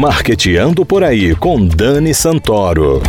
Marqueteando por aí com Dani Santoro.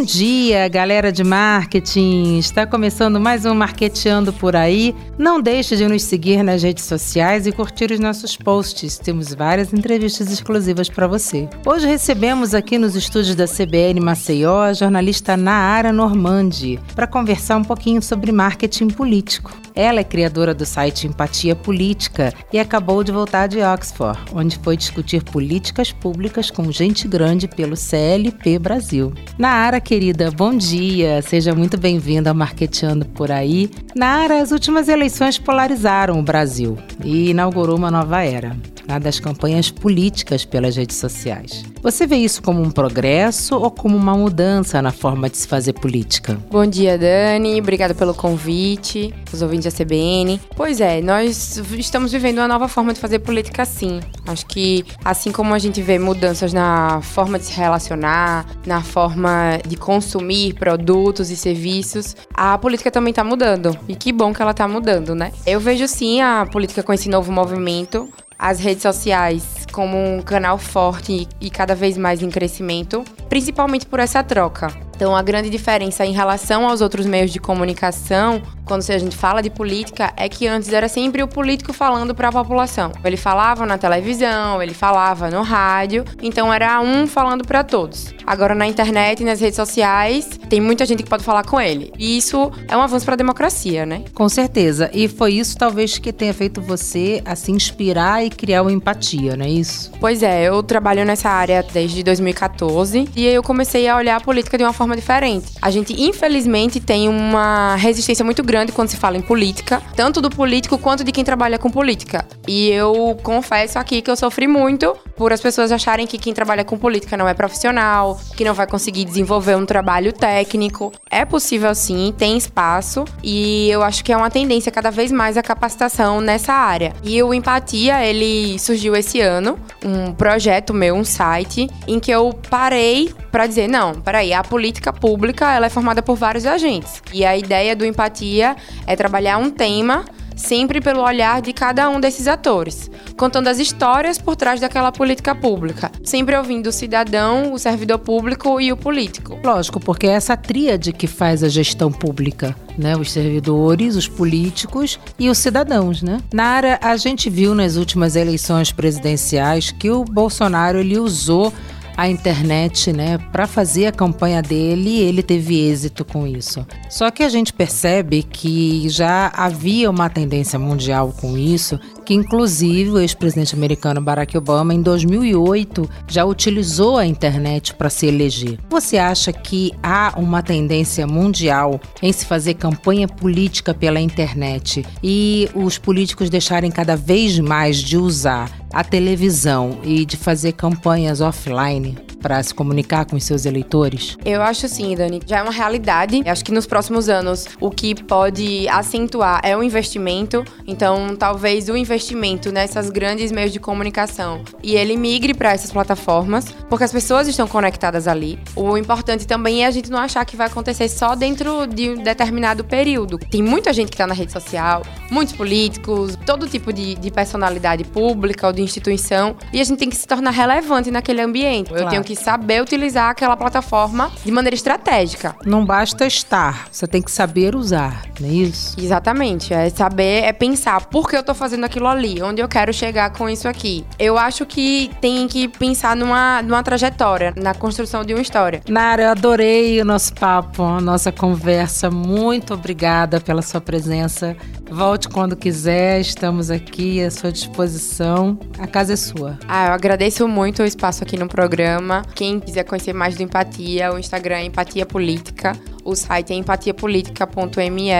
Bom dia, galera de marketing! Está começando mais um Marqueteando por aí. Não deixe de nos seguir nas redes sociais e curtir os nossos posts. Temos várias entrevistas exclusivas para você. Hoje recebemos aqui nos estúdios da CBN Maceió a jornalista Naara Normandi para conversar um pouquinho sobre marketing político. Ela é criadora do site Empatia Política e acabou de voltar de Oxford, onde foi discutir políticas públicas com gente grande pelo CLP Brasil. Naara, querida, bom dia. Seja muito bem-vinda ao Marqueteando por aí. Naara, as últimas eleições polarizaram o Brasil e inaugurou uma nova era das campanhas políticas pelas redes sociais. Você vê isso como um progresso ou como uma mudança na forma de se fazer política? Bom dia, Dani. Obrigada pelo convite, os ouvintes da CBN. Pois é, nós estamos vivendo uma nova forma de fazer política, sim. Acho que, assim como a gente vê mudanças na forma de se relacionar, na forma de consumir produtos e serviços, a política também está mudando. E que bom que ela está mudando, né? Eu vejo, sim, a política com esse novo movimento as redes sociais como um canal forte e cada vez mais em crescimento, principalmente por essa troca. Então, a grande diferença em relação aos outros meios de comunicação, quando a gente fala de política, é que antes era sempre o político falando para a população. Ele falava na televisão, ele falava no rádio, então era um falando para todos. Agora, na internet e nas redes sociais, tem muita gente que pode falar com ele. E isso é um avanço para a democracia, né? Com certeza. E foi isso, talvez, que tenha feito você a se inspirar e criar uma empatia, não é isso? Pois é, eu trabalho nessa área desde 2014 e eu comecei a olhar a política de uma forma forma diferente. A gente, infelizmente, tem uma resistência muito grande quando se fala em política, tanto do político quanto de quem trabalha com política. E eu confesso aqui que eu sofri muito por as pessoas acharem que quem trabalha com política não é profissional, que não vai conseguir desenvolver um trabalho técnico. É possível sim, tem espaço e eu acho que é uma tendência cada vez mais a capacitação nessa área. E o Empatia, ele surgiu esse ano, um projeto meu, um site, em que eu parei para dizer, não, peraí, a política pública ela é formada por vários agentes. E a ideia do Empatia é trabalhar um tema sempre pelo olhar de cada um desses atores, contando as histórias por trás daquela política pública, sempre ouvindo o cidadão, o servidor público e o político. Lógico, porque é essa tríade que faz a gestão pública. Né, os servidores, os políticos e os cidadãos, né? Nara, a gente viu nas últimas eleições presidenciais que o Bolsonaro ele usou a internet, né, para fazer a campanha dele e ele teve êxito com isso. Só que a gente percebe que já havia uma tendência mundial com isso, que inclusive o ex-presidente americano Barack Obama em 2008 já utilizou a internet para se eleger. Você acha que há uma tendência mundial em se fazer campanha política pela internet e os políticos deixarem cada vez mais de usar a televisão e de fazer campanhas offline para se comunicar com os seus eleitores? Eu acho sim, Dani. Já é uma realidade. Eu acho que nos próximos anos o que pode acentuar é o investimento. Então, talvez o investimento nessas grandes meios de comunicação e ele migre para essas plataformas, porque as pessoas estão conectadas ali. O importante também é a gente não achar que vai acontecer só dentro de um determinado período. Tem muita gente que está na rede social, muitos políticos, todo tipo de, de personalidade pública ou de instituição, e a gente tem que se tornar relevante naquele ambiente. Claro. Eu tenho que que saber utilizar aquela plataforma de maneira estratégica. Não basta estar, você tem que saber usar, não é isso? Exatamente. É saber, é pensar por que eu tô fazendo aquilo ali, onde eu quero chegar com isso aqui. Eu acho que tem que pensar numa, numa trajetória, na construção de uma história. Nara, eu adorei o nosso papo, a nossa conversa. Muito obrigada pela sua presença. Volte quando quiser, estamos aqui à sua disposição. A casa é sua. Ah, eu agradeço muito o espaço aqui no programa. Quem quiser conhecer mais do Empatia, o Instagram é Empatia Política, o site é empatiapolitica.me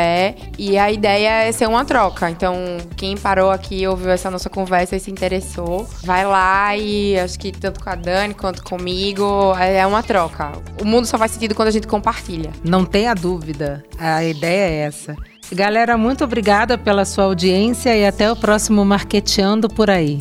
e a ideia é ser uma troca. Então, quem parou aqui, ouviu essa nossa conversa e se interessou, vai lá e acho que tanto com a Dani quanto comigo é uma troca. O mundo só faz sentido quando a gente compartilha. Não tenha dúvida, a ideia é essa. Galera, muito obrigada pela sua audiência e até o próximo Marqueteando por aí.